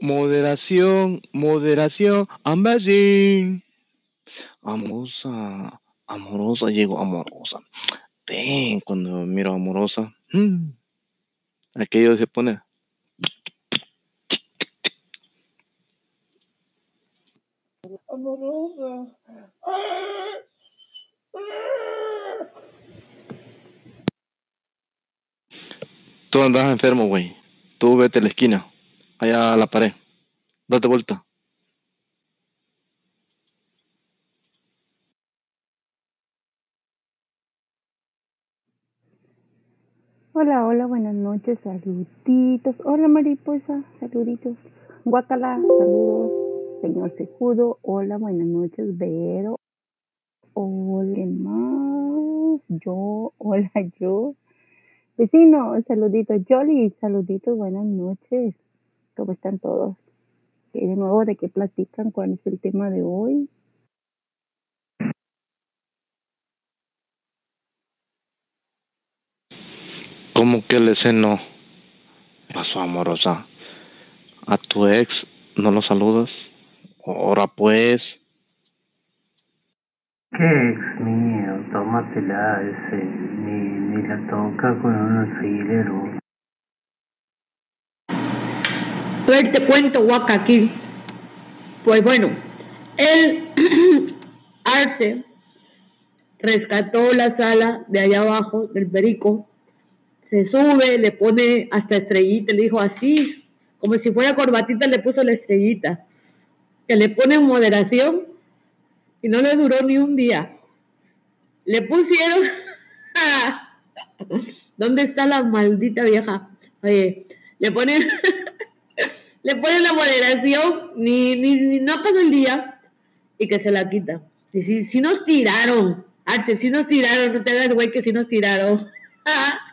Moderación, moderación, amazing. Amorosa, amorosa, llegó amorosa. Ven, cuando miro amorosa, mm, aquello se pone. Amorosa. Tú andas enfermo, güey. Tú vete a la esquina, allá a la pared. Date vuelta. Hola, hola, buenas noches, saluditos. Hola, mariposa, saluditos. Guacala, saludos. Señor Sejudo, hola, buenas noches, Vero. Hola, más. Yo, hola, yo. Vecino, saluditos. Jolly, saluditos, buenas noches. ¿Cómo están todos? ¿Qué de nuevo de qué platican? ¿Cuál es el tema de hoy? ¿Cómo que le no? Pasó amorosa. A tu ex no lo saludas. Ahora pues. ¿Qué ex mío? Tómatela ese. Ni, ni la toca con un alfiler o... Pues te cuento, Waka, aquí. Pues bueno, el Arte rescató la sala de allá abajo del Perico, se sube, le pone hasta estrellita, le dijo así, como si fuera corbatita, le puso la estrellita, que le pone en moderación y no le duró ni un día. Le pusieron, ¿dónde está la maldita vieja? Oye, le ponen le ponen la moderación, ni, ni, ni no pasa el día y que se la quita. Si, si, si nos tiraron, Arte, si nos tiraron, no te hagas güey que si nos tiraron.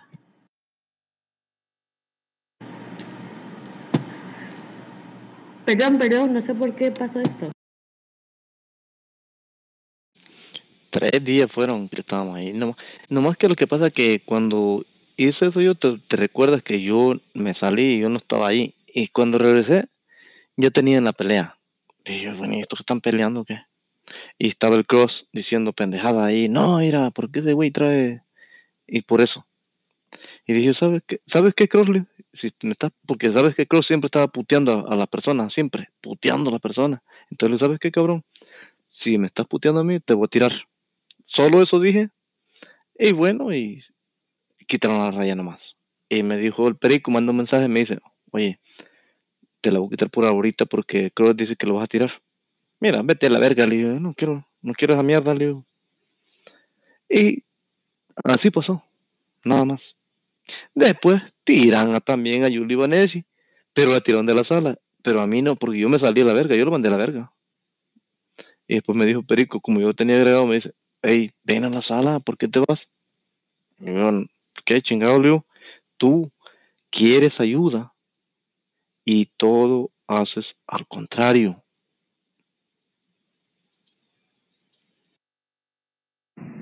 perdón, perdón, no sé por qué pasó esto. Tres días fueron que estábamos ahí. No, nomás que lo que pasa que cuando hice eso yo te, recuerdas que yo me salí y yo no estaba ahí. Y cuando regresé, yo tenía en la pelea. Y yo, bueno, ¿y estos están peleando qué? Y estaba el Cross diciendo pendejada ahí, no, mira, ¿por qué ese güey trae? Y por eso. Y dije, ¿sabes qué? ¿Sabes qué, Cross? Si me estás, porque sabes que Cross siempre estaba puteando a, a la persona, siempre, puteando a la persona. Entonces, ¿sabes qué, cabrón? Si me estás puteando a mí, te voy a tirar. Solo eso dije. Y bueno, y quitaron la raya nomás. Y me dijo el perico, mandó un mensaje, me dice, oye, te la voy a quitar por ahorita porque Cross dice que lo vas a tirar. Mira, vete a la verga, le digo, no quiero, no quiero esa mierda, le digo. Y así pasó, nada más. Después tiran también a Yuli Vanesi, pero la tiraron de la sala, pero a mí no, porque yo me salí a la verga, yo lo mandé a la verga. Y después me dijo Perico, como yo tenía agregado, me dice, hey, ven a la sala, ¿por qué te vas? Y yo, ¿qué chingado, le digo? Tú quieres ayuda y todo haces al contrario.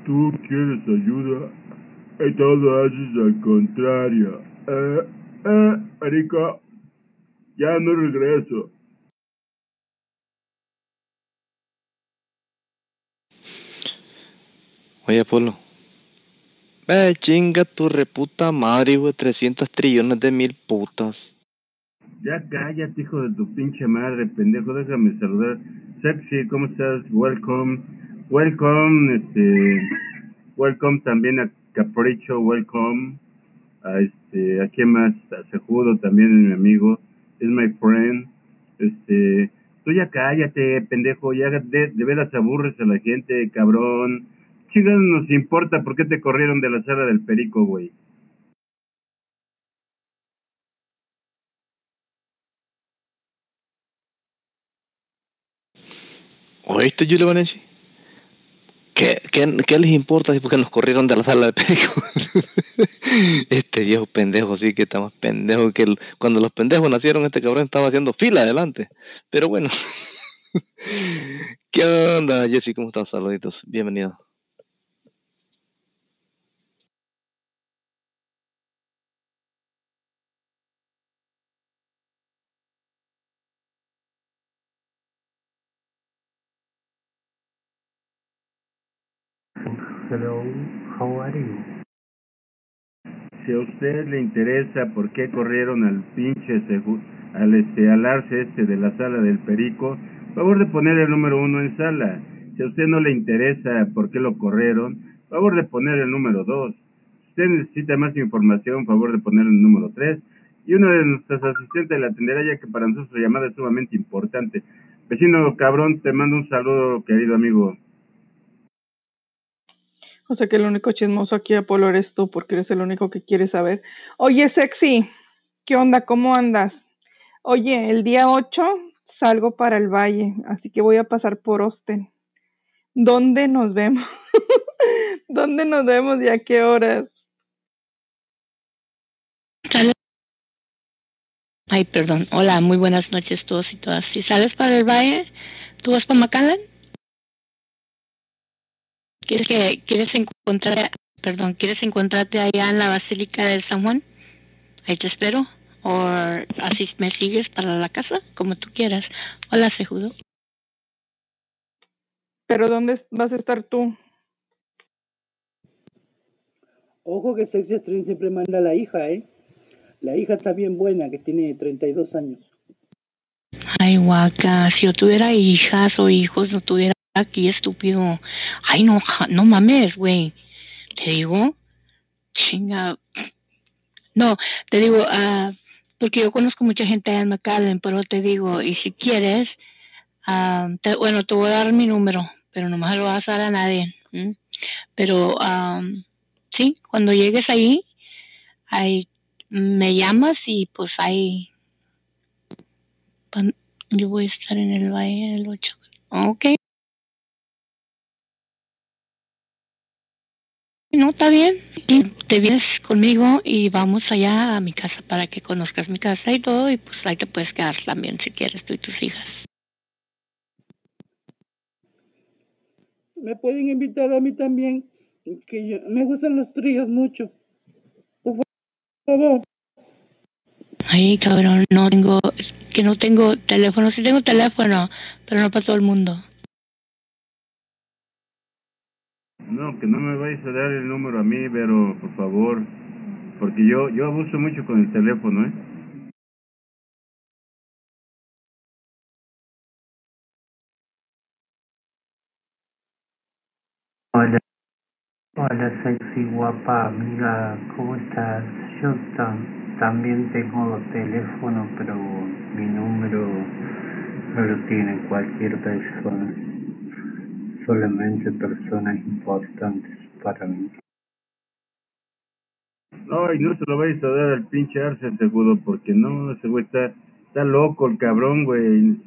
Tú quieres ayuda y todo haces al contrario. Eh, eh, marico, ya no regreso. Oye, Polo. Eh, chinga tu reputa madre, güey, 300 trillones de mil putas. Ya cállate, hijo de tu pinche madre, pendejo, déjame saludar. Sexy, ¿cómo estás? Welcome. Welcome, este, welcome también a Capricho, welcome. A este, ¿a quién más? A Sejudo también, mi amigo. Es my friend. Este, tú ya cállate, pendejo, ya de, de veras aburres a la gente, cabrón. Chingados nos importa por qué te corrieron de la sala del perico, güey. ¿Oíste, Julio? Que, ¿qué, ¿qué les importa si porque nos corrieron de la sala de perico? este viejo pendejo sí que está más pendejo que cuando los pendejos nacieron este cabrón estaba haciendo fila adelante. Pero bueno. ¿Qué onda, Jessy? ¿Cómo estás? Saluditos. Bienvenido. Hello, how are you? Si a usted le interesa por qué corrieron al pinche al este al arce este de la sala del perico, favor de poner el número uno en sala. Si a usted no le interesa por qué lo corrieron, favor de poner el número dos. Si usted necesita más información, favor de poner el número tres. Y uno de nuestros asistentes le atenderá ya que para nosotros su llamada es sumamente importante. Vecino cabrón, te mando un saludo, querido amigo. O sea que el único chismoso aquí, Apolo, eres tú, porque eres el único que quiere saber. Oye, sexy, ¿qué onda? ¿Cómo andas? Oye, el día 8 salgo para el valle, así que voy a pasar por Osten. ¿Dónde nos vemos? ¿Dónde nos vemos y a qué horas? Ay, perdón. Hola, muy buenas noches todos y todas. Si sales para el valle, ¿tú vas para McAllen? ¿Quieres que quieres encontrar, perdón, quieres encontrarte allá en la Basílica de San Juan? Ahí te espero. O así me sigues para la casa, como tú quieras. Hola, Sejudo. ¿Pero dónde vas a estar tú? Ojo que Sexy Stream siempre manda a la hija, ¿eh? La hija está bien buena, que tiene 32 años. Ay, guaca, si yo tuviera hijas o hijos, no tuviera aquí, estúpido. Ay, no, no mames, güey. Te digo, chinga. No, te digo, ah, porque yo conozco mucha gente allá en McAllen, pero te digo, y si quieres, te- bueno, te voy a dar mi número, pero nomás lo vas a dar a nadie. Pero, ah, sí, cuando llegues ahí, ahí me llamas y pues ahí Pan- Yo voy a estar en el valle el 8. Ok. No, está bien. Y te vienes conmigo y vamos allá a mi casa para que conozcas mi casa y todo. Y pues ahí te puedes quedar también si quieres tú y tus hijas. Me pueden invitar a mí también, que yo, me gustan los tríos mucho. Por favor. Ay, cabrón, no tengo, que no tengo teléfono. Sí tengo teléfono, pero no para todo el mundo. No, que no me vais a dar el número a mí, pero por favor, porque yo yo abuso mucho con el teléfono, ¿eh? Hola, hola sexy guapa amiga, ¿cómo estás? Yo tam- también tengo teléfono, pero mi número no lo tiene cualquier persona, solamente personas importantes para mí. No, y no se lo vais a dar al pinche Arce seguro, porque no, ese güey está, está loco el cabrón, güey.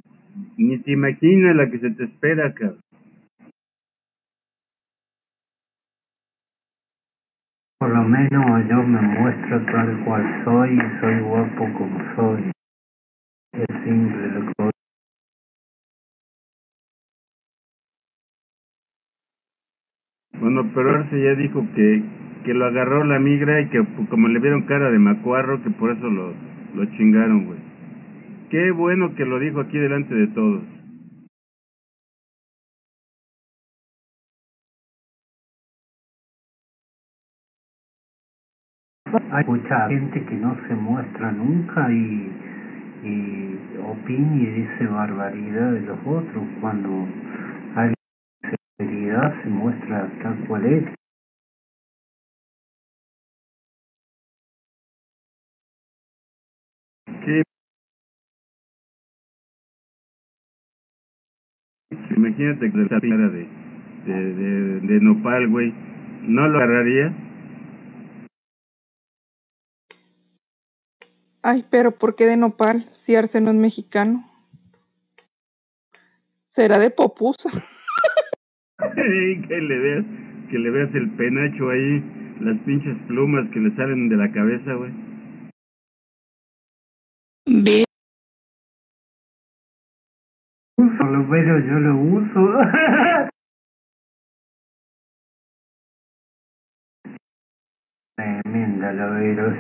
Ni te imaginas la que se te espera, cabrón. Por lo menos yo me muestro tal cual soy y soy guapo como Bueno, pero Arce ya dijo que, que lo agarró la migra y que pues, como le vieron cara de macuarro, que por eso lo, lo chingaron, güey. Qué bueno que lo dijo aquí delante de todos. Hay mucha gente que no se muestra nunca y, y opina y dice barbaridad de los otros cuando sinceridad se muestra tal cual es. Sí. Imagínate que esa cara de, de, de, de nopal, güey, ¿no lo agarraría? Ay, pero ¿por qué de nopal si Arce no es mexicano? Será de popusa. que le des que le veas el penacho ahí, las pinches plumas que le salen de la cabeza, güey. Ve, Uso, lo pero yo lo uso. Tremenda lo vero.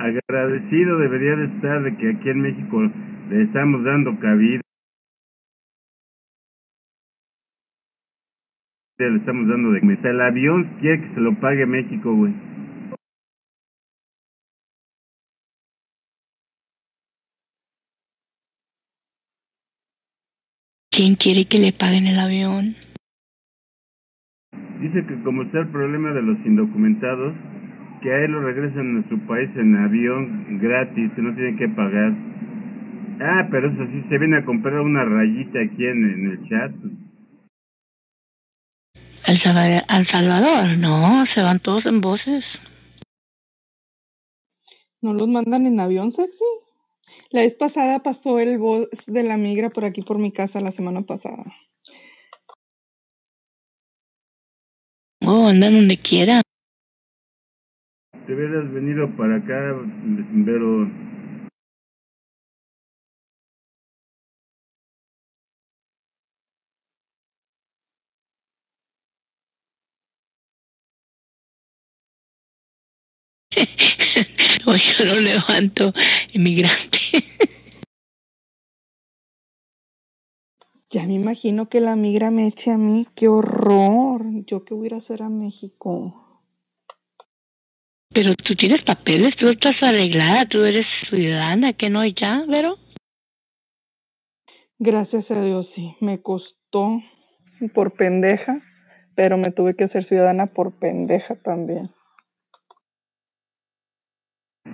Agradecido debería de estar de que aquí en México le estamos dando cabida. Le estamos dando de meta. El avión quiere que se lo pague México, güey. ¿quién quiere que le paguen el avión? Dice que como está el problema de los indocumentados, que a él lo regresan a su país en avión gratis, que no tienen que pagar. Ah, pero eso sí, se viene a comprar una rayita aquí en, en el chat. ¿Al Salvador? ¿Al Salvador? No, se van todos en voces. ¿No los mandan en avión, sexy? La vez pasada pasó el bus de la migra por aquí por mi casa la semana pasada. Oh, andan donde quiera. Te hubieras venido para acá, pero Hoy yo lo levanto, inmigrante. Ya me imagino que la migra me eche a mí. ¡Qué horror! Yo que voy a ir a hacer a México. Pero tú tienes papeles, tú estás arreglada, tú eres ciudadana, que no ya, Vero? Gracias a Dios, sí. Me costó por pendeja, pero me tuve que hacer ciudadana por pendeja también.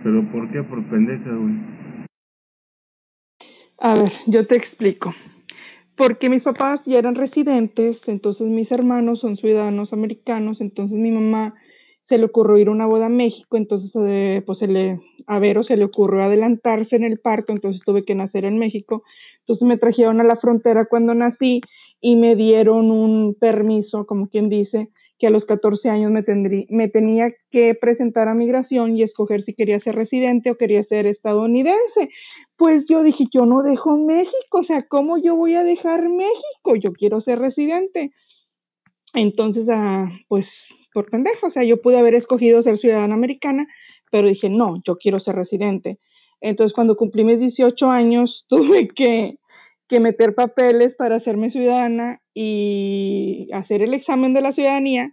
¿Pero por qué? Por pendeja, güey. A ver, yo te explico. Porque mis papás ya eran residentes, entonces mis hermanos son ciudadanos americanos, entonces mi mamá se le ocurrió ir a una boda a México, entonces eh, pues se le, a Vero se le ocurrió adelantarse en el parto, entonces tuve que nacer en México. Entonces me trajeron a la frontera cuando nací y me dieron un permiso, como quien dice, que a los 14 años me, me tenía que presentar a migración y escoger si quería ser residente o quería ser estadounidense. Pues yo dije, yo no dejo México, o sea, ¿cómo yo voy a dejar México? Yo quiero ser residente. Entonces, ah, pues por pendejo, o sea, yo pude haber escogido ser ciudadana americana, pero dije, no, yo quiero ser residente. Entonces, cuando cumplí mis 18 años, tuve que, que meter papeles para hacerme ciudadana y hacer el examen de la ciudadanía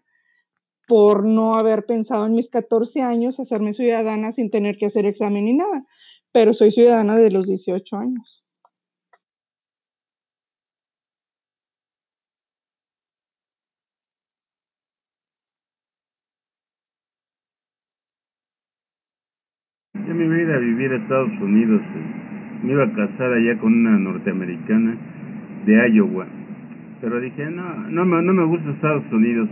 por no haber pensado en mis 14 años hacerme ciudadana sin tener que hacer examen ni nada. Pero soy ciudadana de los 18 años. Yo me iba a ir a vivir a Estados Unidos. eh. Me iba a casar allá con una norteamericana de Iowa. Pero dije, no, no me, no me gusta Estados Unidos.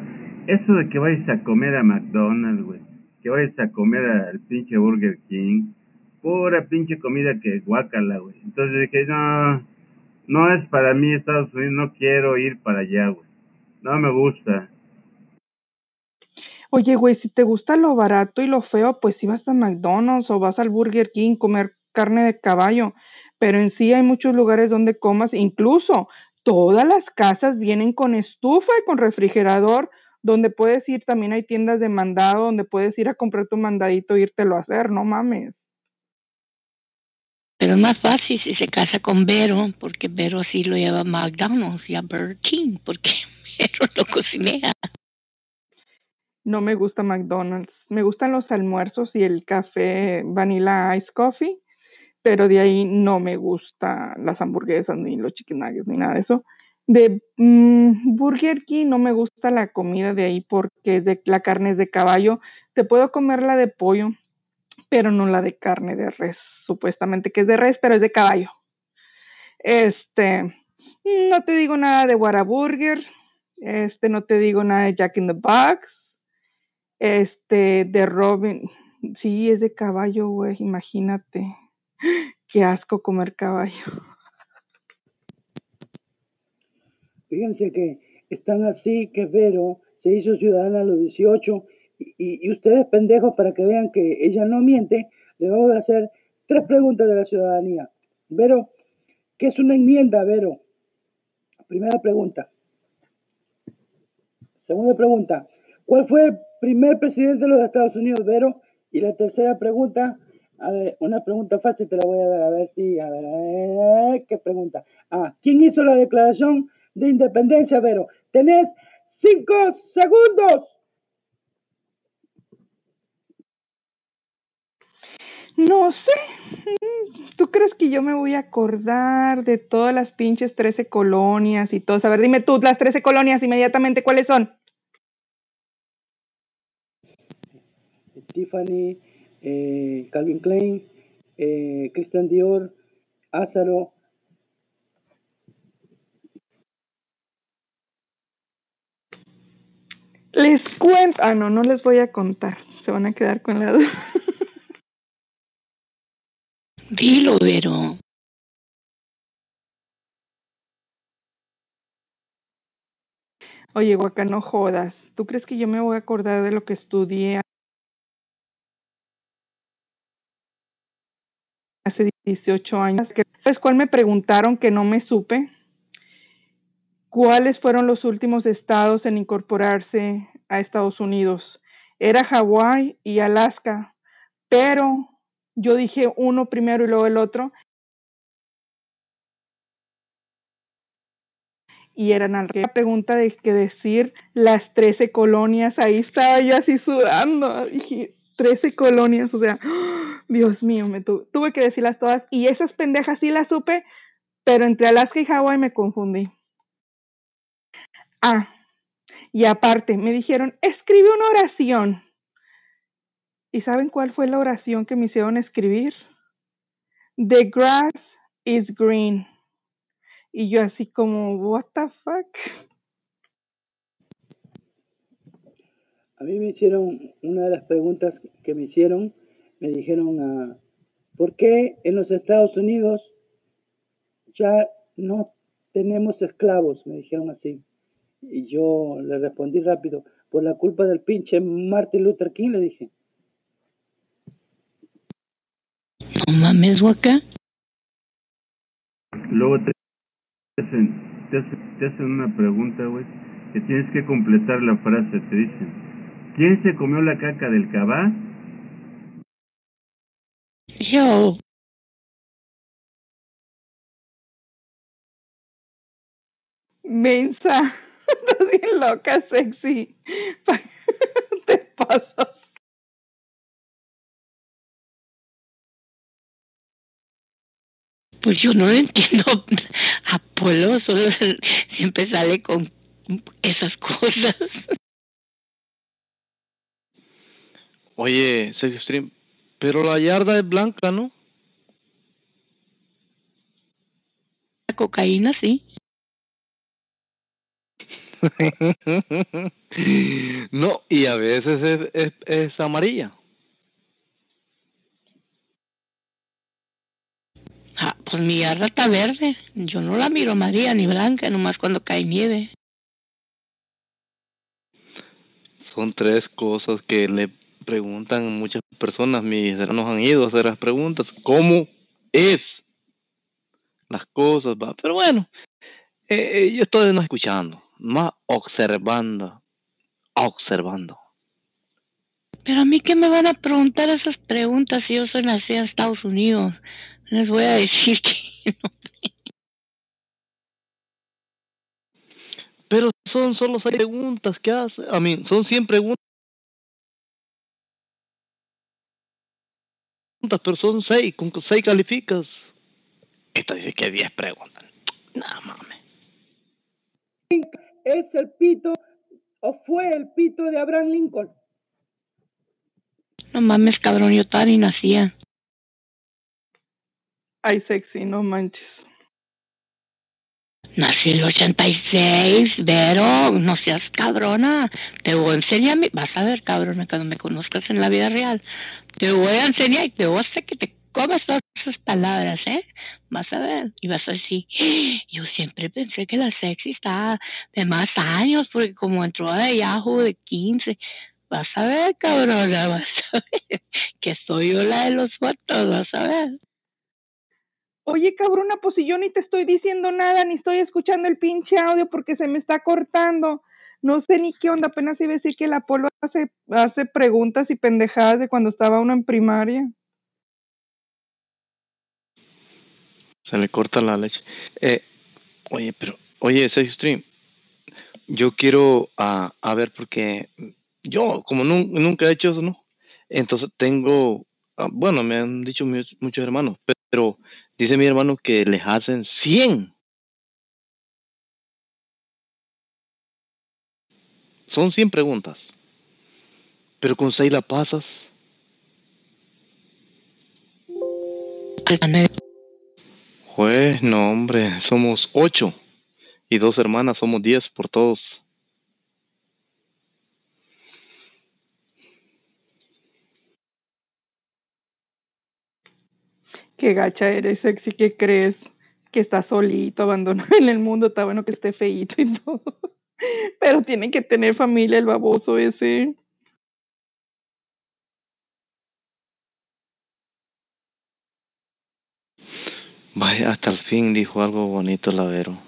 Eso de que vayas a comer a McDonald's, güey. Que vayas a comer al pinche Burger King. Pura pinche comida que guácala, güey. Entonces dije, no, no es para mí Estados Unidos. No quiero ir para allá, güey. No me gusta. Oye, güey, si te gusta lo barato y lo feo, pues si vas a McDonald's o vas al Burger King comer carne de caballo. Pero en sí hay muchos lugares donde comas, incluso todas las casas vienen con estufa y con refrigerador, donde puedes ir, también hay tiendas de mandado, donde puedes ir a comprar tu mandadito e írtelo a hacer, no mames. Pero es más fácil si se casa con Vero, porque Vero sí lo lleva a McDonald's y a Burger King, porque Vero no cocinea. No me gusta McDonald's. Me gustan los almuerzos y el café vanilla ice coffee, pero de ahí no me gusta las hamburguesas ni los chicken nuggets ni nada de eso. De mm, Burger King no me gusta la comida de ahí porque es de, la carne es de caballo. Te puedo comer la de pollo, pero no la de carne de res, supuestamente que es de res, pero es de caballo. Este, no te digo nada de Whataburger, este, no te digo nada de Jack in the Box, este, de Robin, Sí, es de caballo, güey, imagínate. Qué asco comer caballo. Fíjense que están así que Vero se hizo ciudadana a los 18 y, ustedes pendejos para que vean que ella no miente, le vamos a hacer tres preguntas de la ciudadanía. Vero, ¿qué es una enmienda, Vero? Primera pregunta. Segunda pregunta, ¿cuál fue el primer presidente de los Estados Unidos, Vero? Y la tercera pregunta, a ver, una pregunta fácil te la voy a dar, a ver si, a ver, a ver, ¿qué pregunta? Ah, ¿quién hizo la declaración de independencia, Vero? Tenés cinco segundos. No sé. ¿Tú crees que yo me voy a acordar de todas las pinches 13 colonias y todo? A ver, dime tú, las 13 colonias inmediatamente, ¿cuáles son? Tiffany, eh, Calvin Klein, eh, Christian Dior, Ázaro. Les cuento. Ah, no, no les voy a contar. Se van a quedar con la duda. Dilo, Vero. Oye, Guaca, no jodas. ¿Tú crees que yo me voy a acordar de lo que estudié hace 18 años? ¿Sabes cuál me preguntaron que no me supe? ¿Cuáles fueron los últimos estados en incorporarse a Estados Unidos? Era Hawái y Alaska, pero yo dije uno primero y luego el otro. Y eran al la pregunta de que decir las 13 colonias, ahí estaba yo así sudando, dije 13 colonias, o sea, Dios mío, me tu tuve que decirlas todas y esas pendejas sí las supe, pero entre Alaska y Hawái me confundí. Ah, y aparte me dijeron, escribe una oración. ¿Y saben cuál fue la oración que me hicieron escribir? The grass is green. Y yo así como, what the fuck? A mí me hicieron, una de las preguntas que me hicieron, me dijeron, uh, ¿por qué en los Estados Unidos ya no tenemos esclavos? Me dijeron así. Y yo le respondí rápido, por la culpa del pinche Martin Luther King, le dije. No mames, Waka. Luego te hacen, te hacen, te hacen una pregunta, güey, que tienes que completar la frase. Te dicen, ¿quién se comió la caca del cabá? Yo. Mensa. Estás bien loca, sexy. Te pasas. Pues yo no lo entiendo. Apolo solo siempre sale con esas cosas. Oye, Stream, pero la yarda es blanca, ¿no? La cocaína, sí. no, y a veces es, es, es amarilla. Ah, pues mi yarda está verde. Yo no la miro amarilla ni blanca, nomás cuando cae nieve. Son tres cosas que le preguntan muchas personas. Mis hermanos han ido a hacer las preguntas. ¿Cómo es las cosas? Va? Pero bueno, eh, yo estoy no escuchando, más observando, observando. Pero a mí que me van a preguntar esas preguntas si yo soy nacida en Estados Unidos. Les voy a decir que no. Pero son solo seis preguntas que hace. A mí, son 100 preguntas. Pero son seis. Con seis calificas. Esta dice que 10 preguntas. Nada mames. Es el pito o fue el pito de Abraham Lincoln. No mames, cabrón, yo todavía ni nacía. Ay, sexy, no manches. Nací en el 86, pero no seas cabrona. Te voy a enseñar, vas a ver, cabrona, cuando me conozcas en la vida real. Te voy a enseñar y te voy a hacer que te comas todas esas palabras, ¿eh? Vas a ver. Y vas a decir, "Ah, yo siempre pensé que la sexy estaba de más años, porque como entró de Yahoo de 15, vas a ver, cabrona, vas a ver, que soy yo la de los fotos, vas a ver. Oye, cabrona, pues si yo ni te estoy diciendo nada, ni estoy escuchando el pinche audio porque se me está cortando. No sé ni qué onda, apenas iba a decir que el Apolo hace, hace preguntas y pendejadas de cuando estaba uno en primaria. Se le corta la leche. Eh, oye, pero, oye, Sex Stream, yo quiero a a ver porque yo, como nun- nunca he hecho eso, ¿no? Entonces tengo, ah, bueno, me han dicho muchos hermanos, pe- pero dice mi hermano que les hacen 100. Son 100 preguntas. Pero con 6 la pasas. Pues no, hombre, somos 8 y dos hermanas, somos 10 por todos. Qué gacha eres, sexy, ¿qué crees? Que está solito, abandonado en el mundo, está bueno que esté feíto y todo. Pero tiene que tener familia el baboso ese. Vaya, hasta el fin dijo algo bonito la Vero.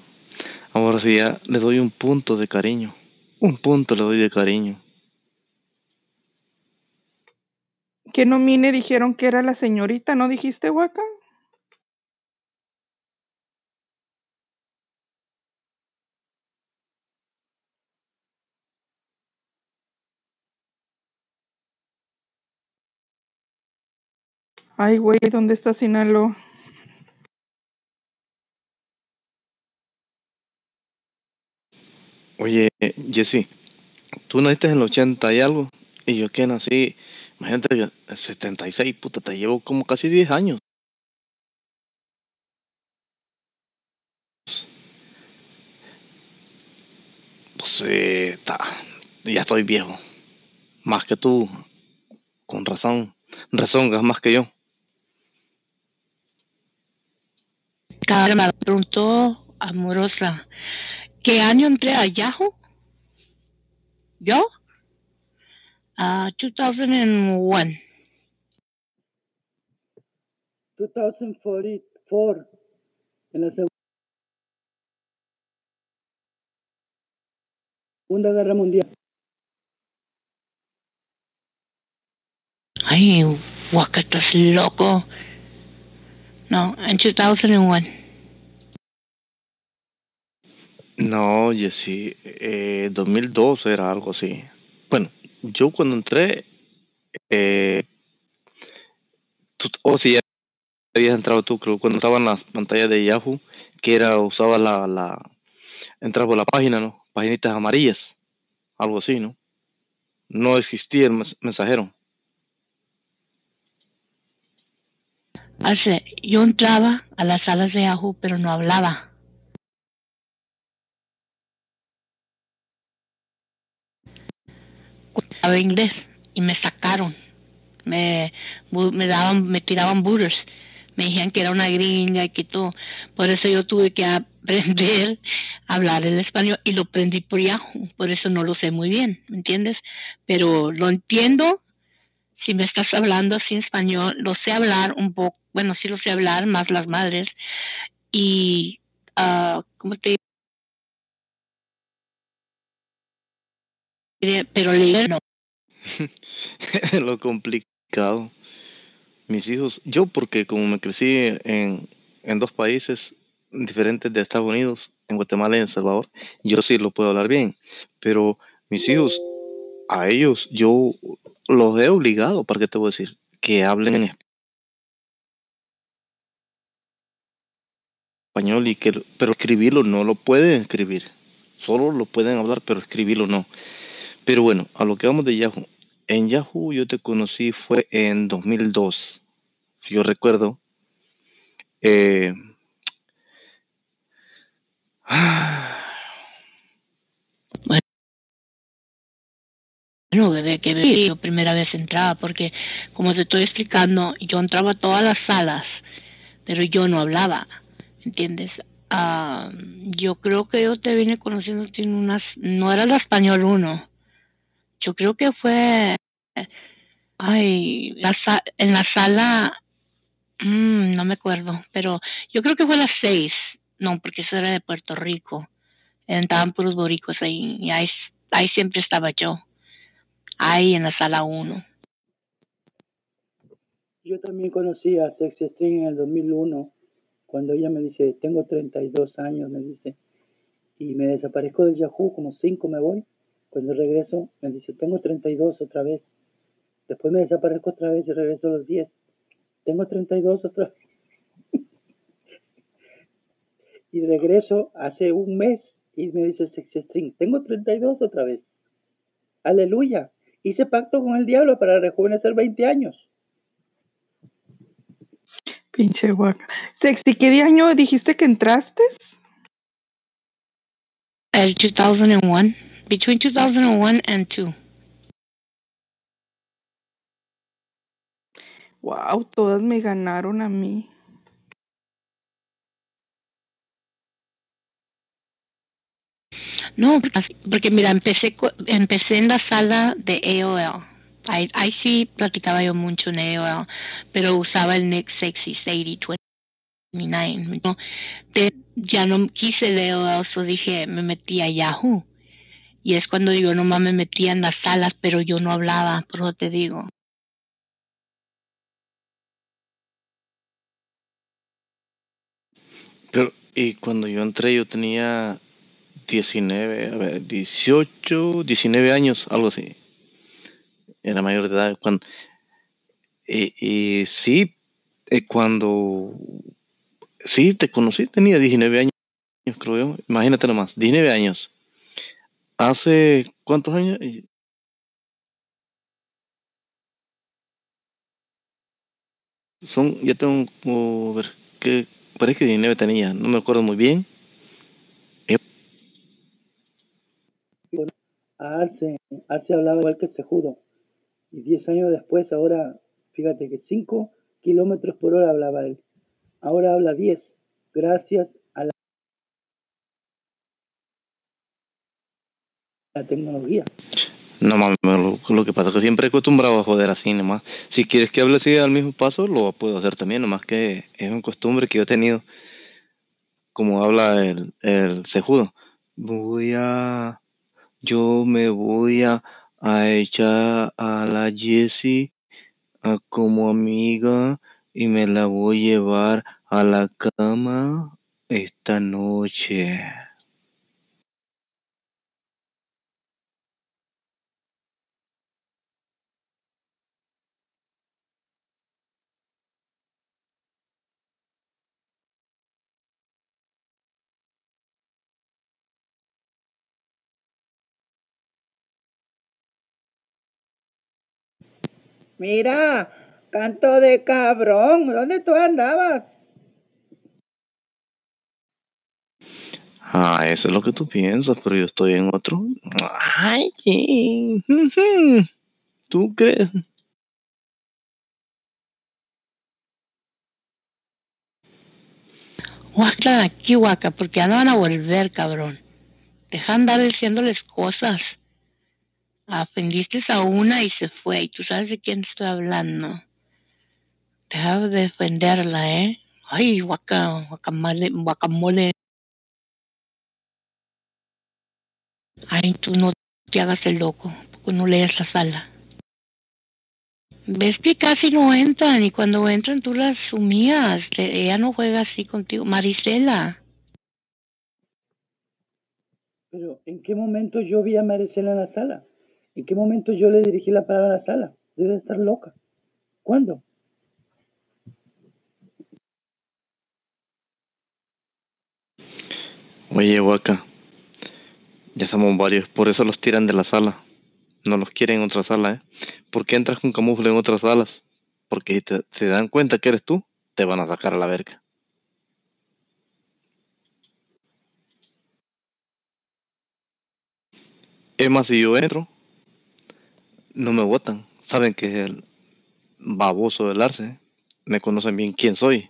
Ahora sí ya le doy un punto de cariño. Un punto le doy de cariño. Que nomine dijeron que era la señorita, ¿no dijiste, Waka? Ay, güey, ¿dónde está Sinaloa? Oye, Jessy, tú naciste en el 80 y algo, y yo que nací, imagínate, en 76, puta, te llevo como casi 10 años. Pues, eh, ya estoy viejo. Más que tú, con razón, rezongas más que yo. Cara me preguntó amorosa, ¿qué año entré a Yahoo? ¿Yo? Ah, 2001. 2044, en la Segunda Guerra Mundial. Ay, estás loco. No, en 2001. No, Jessy, eh, 2002 era algo así. Bueno, yo cuando entré, eh, o si ya habías entrado tú, creo, cuando estaba en las pantallas de Yahoo, que era, usaba la, la, entraba por la página, ¿no? Paginitas amarillas, algo así, ¿no? No existía el mensajero. Hace, yo entraba a las salas de Yahoo, pero no hablaba. Hablaba inglés y me sacaron. Me, me daban, me tiraban booters. Me decían que era una gringa y que todo. Por eso yo tuve que aprender a hablar el español y lo aprendí por Yahoo. Por eso no lo sé muy bien, ¿me entiendes? Pero lo entiendo si me estás hablando así en español, lo sé hablar un poco, bueno, sí lo sé hablar, más las madres, y, ah, ¿cómo te diré? Pero leer no. lo complicado. Mis hijos, yo porque como me crecí en, en dos países diferentes de Estados Unidos, en Guatemala y en El Salvador, yo sí lo puedo hablar bien, pero mis hijos, a ellos yo los he obligado, ¿para qué te voy a decir? Que hablen en español y que, pero escribirlo no lo pueden escribir, solo lo pueden hablar, pero escribirlo no. Pero bueno, a lo que vamos de Yahoo. En Yahoo yo te conocí fue en 2002, si yo recuerdo. Eh, Bueno, bebé, que bebé, yo primera vez entraba, porque como te estoy explicando, yo entraba a todas las salas, pero yo no hablaba, ¿entiendes? Ah, yo creo que yo te vine conociendo en unas, no era el español uno, yo creo que fue, ay, la, en la sala, mm, no me acuerdo, pero yo creo que fue las seis, no, porque eso era de Puerto Rico, estaban puros boricos ahí, y ahí, ahí siempre estaba yo, ahí en la sala uno. Yo también conocí a Sexy String en el 2001, cuando ella me dice, tengo 32 años, me dice, y me desaparezco del Yahoo, como 5 me voy. Cuando regreso, me dice, tengo 32 otra vez. Después me desaparezco otra vez y regreso a los 10. Tengo 32 otra vez. y regreso hace un mes y me dice Sexy String, tengo 32 otra vez. Aleluya. Hice pacto con el diablo para rejuvenecer 20 años. Pinche guaca. Sexy, ¿qué año dijiste que entraste? El 2001, between 2001 and 2. Wow, todas me ganaron a mí. No, porque- mira, empecé empecé en la sala de AOL. Ahí, ahí sí platicaba yo mucho en AOL, pero usaba el Nick Sexy 8029. ¿no? Ya no quise el AOL, so dije, me metí a Yahoo. Y es cuando yo nomás me metía en las salas, pero yo no hablaba, por eso te digo. Pero, y cuando yo entré, yo tenía 19, a ver, 18, 19 años, algo así. Era mayor de edad. Cuando, y, y sí, eh, cuando sí te conocí, tenía 19 años, creo yo. Imagínate nomás, 19 años. ¿Hace cuántos años? Son, ya tengo, como, ver, que parece que 19 tenía, no me acuerdo muy bien. A Arce, Arce hablaba igual que Sejudo. Y 10 años después, ahora, fíjate que 5 kilómetros por hora hablaba él. Ahora habla 10, gracias a la, tecnología. No mames, lo, lo que pasa es que siempre he acostumbrado a joder así nomás. Si quieres que hable así al mismo paso, lo puedo hacer también, nomás que es una costumbre que yo he tenido, como habla el, el cejudo. Voy a, yo me voy a, a echar a la Jessie a como amiga y me la voy a llevar a la cama esta noche. Mira, canto de cabrón, ¿dónde tú andabas? Ah, eso es lo que tú piensas, pero yo estoy en otro. Ay. ¿Tú crees? Guaca, aquí guaca, porque ya no van a volver, cabrón. Deja andar diciéndoles cosas. Ofendiste a una y se fue, y tú sabes de quién estoy hablando. Deja de defenderla, ¿eh? Ay, guaca, guacamole, guacamole. Ay, tú no te hagas el loco, porque no lees la sala. Ves que casi no entran, y cuando entran tú las sumías. Ella no juega así contigo. Marisela. Pero, ¿en qué momento yo vi a Maricela en la sala? ¿En qué momento yo le dirigí la palabra a la sala? Debe estar loca. ¿Cuándo? Oye, Waka, ya somos varios, por eso los tiran de la sala. No los quieren en otra sala, ¿eh? ¿Por qué entras con camufle en otras salas? Porque si te, se dan cuenta que eres tú, te van a sacar a la verga. Más, si yo entro, no me votan. Saben que es el baboso del arce. Me conocen bien quién soy.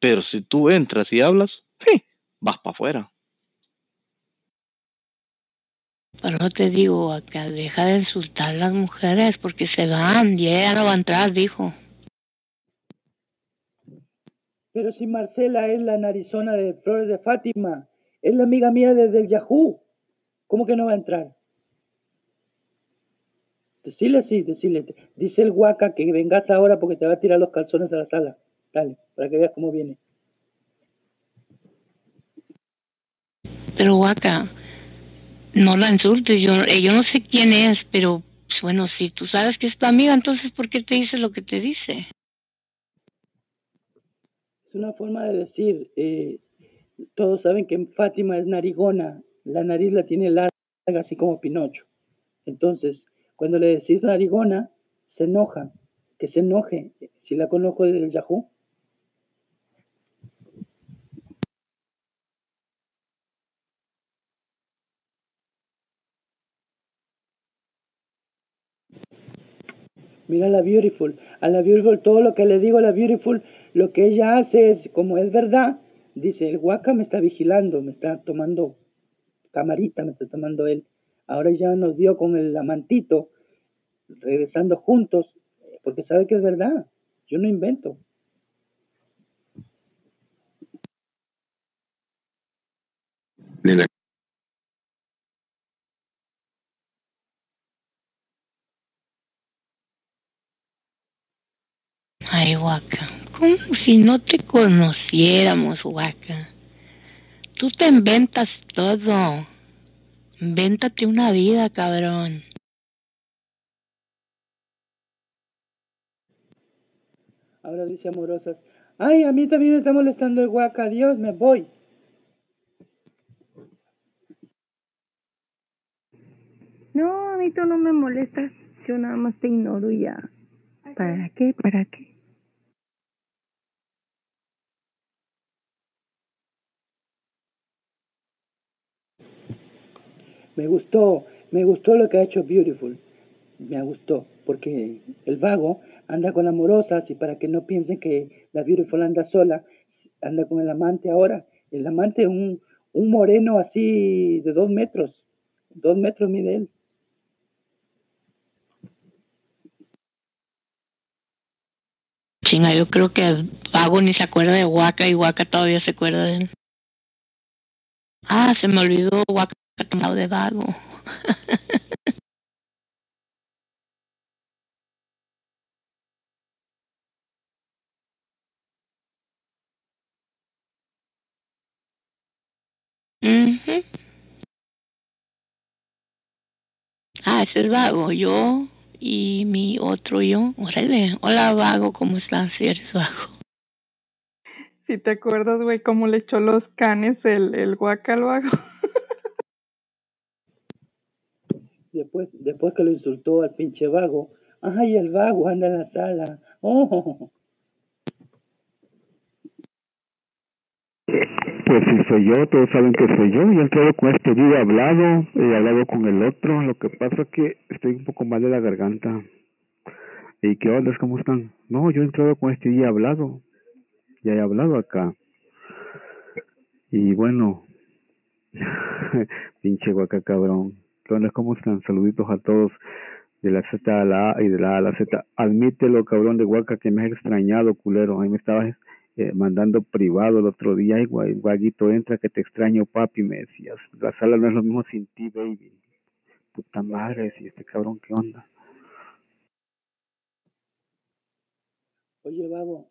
Pero si tú entras y hablas, sí, vas para afuera. Pero no te digo, acá, deja de insultar a las mujeres porque se van y ella no va a entrar, dijo. Pero si Marcela es la narizona de Flores de Fátima, es la amiga mía desde el Yahoo, ¿cómo que no va a entrar? Decile así, decile. Dice el guaca que vengas ahora porque te va a tirar los calzones a la sala. Dale, para que veas cómo viene. Pero Waka, no la insultes, yo, eh, yo no sé quién es, pero bueno, si tú sabes que es tu amiga, entonces ¿por qué te dice lo que te dice? Es una forma de decir, eh, todos saben que Fátima es narigona, la nariz la tiene larga, así como Pinocho. Entonces, cuando le decís narigona, se enoja, que se enoje, si la conozco desde el Yahoo. Mira la Beautiful, a la Beautiful, todo lo que le digo a la Beautiful, lo que ella hace es, como es verdad, dice, el Waka me está vigilando, me está tomando camarita, me está tomando él. Ahora ya nos dio con el amantito, regresando juntos, porque sabe que es verdad, yo no invento. Nena, Ay, Waka, como si no te conociéramos, Waka. Tú te inventas todo. Invéntate una vida, cabrón. Ahora dice amorosas, ay, a mí también me está molestando el Waka, Dios, me voy. No, a mí tú no me molestas. Yo nada más te ignoro y ya. ¿Para qué? ¿Para qué? Me gustó, me gustó lo que ha hecho Beautiful. Me gustó, porque el vago anda con amorosas y para que no piensen que la Beautiful anda sola, anda con el amante ahora. El amante un, un moreno así de dos metros, dos metros mide él. Chinga, yo creo que Vago ni se acuerda de Waka y Waka todavía se acuerda de él. Ah, se me olvidó Waka tomado de Vago. Ujú. Ah, ese es Vago, yo y mi otro yo. Órale, hola Vago, ¿cómo estás? Si eres Vago. Si te acuerdas, güey, cómo le echó los canes el, el guaca al vago. Después, después que lo insultó al pinche vago, ay, el vago anda en la sala. Oh. Pues si soy yo, todos saben que soy yo. Yo he entrado con este he hablado, he hablado con el otro. Lo que pasa es que estoy un poco mal de la garganta. ¿Y qué onda? ¿Cómo están? No, yo he entrado con este día, hablado. Ya he hablado acá. Y bueno, pinche guaca cabrón. ¿Cómo están? Saluditos a todos de la Z a la A y de la A a la Z. Admítelo, cabrón de guaca, que me has extrañado, culero. Ahí me estabas eh, mandando privado el otro día. Guay, guaguito, entra que te extraño, papi, me decías. La sala no es lo mismo sin ti, baby. Puta madre, si este cabrón, ¿qué onda? Oye, vago,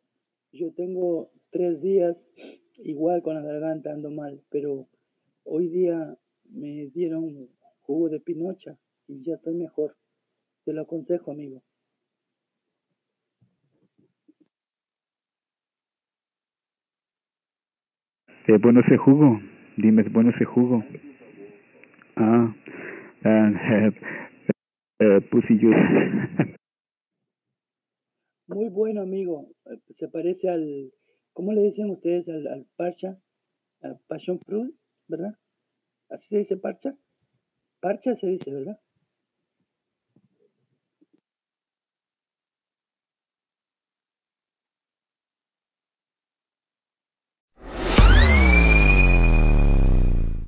yo tengo tres días igual con la garganta ando mal, pero hoy día me dieron jugo de pinocha y ya estoy mejor. Te lo aconsejo, amigo. ¿Es bueno ese jugo? Dime, ¿es bueno ese jugo? Ah, and have, uh, pussy juice. Muy bueno, amigo. Eh, Se parece al, ¿cómo le dicen ustedes al, al parcha? Al passion fruit, ¿verdad? ¿Así se dice parcha? Parcha se dice, ¿verdad?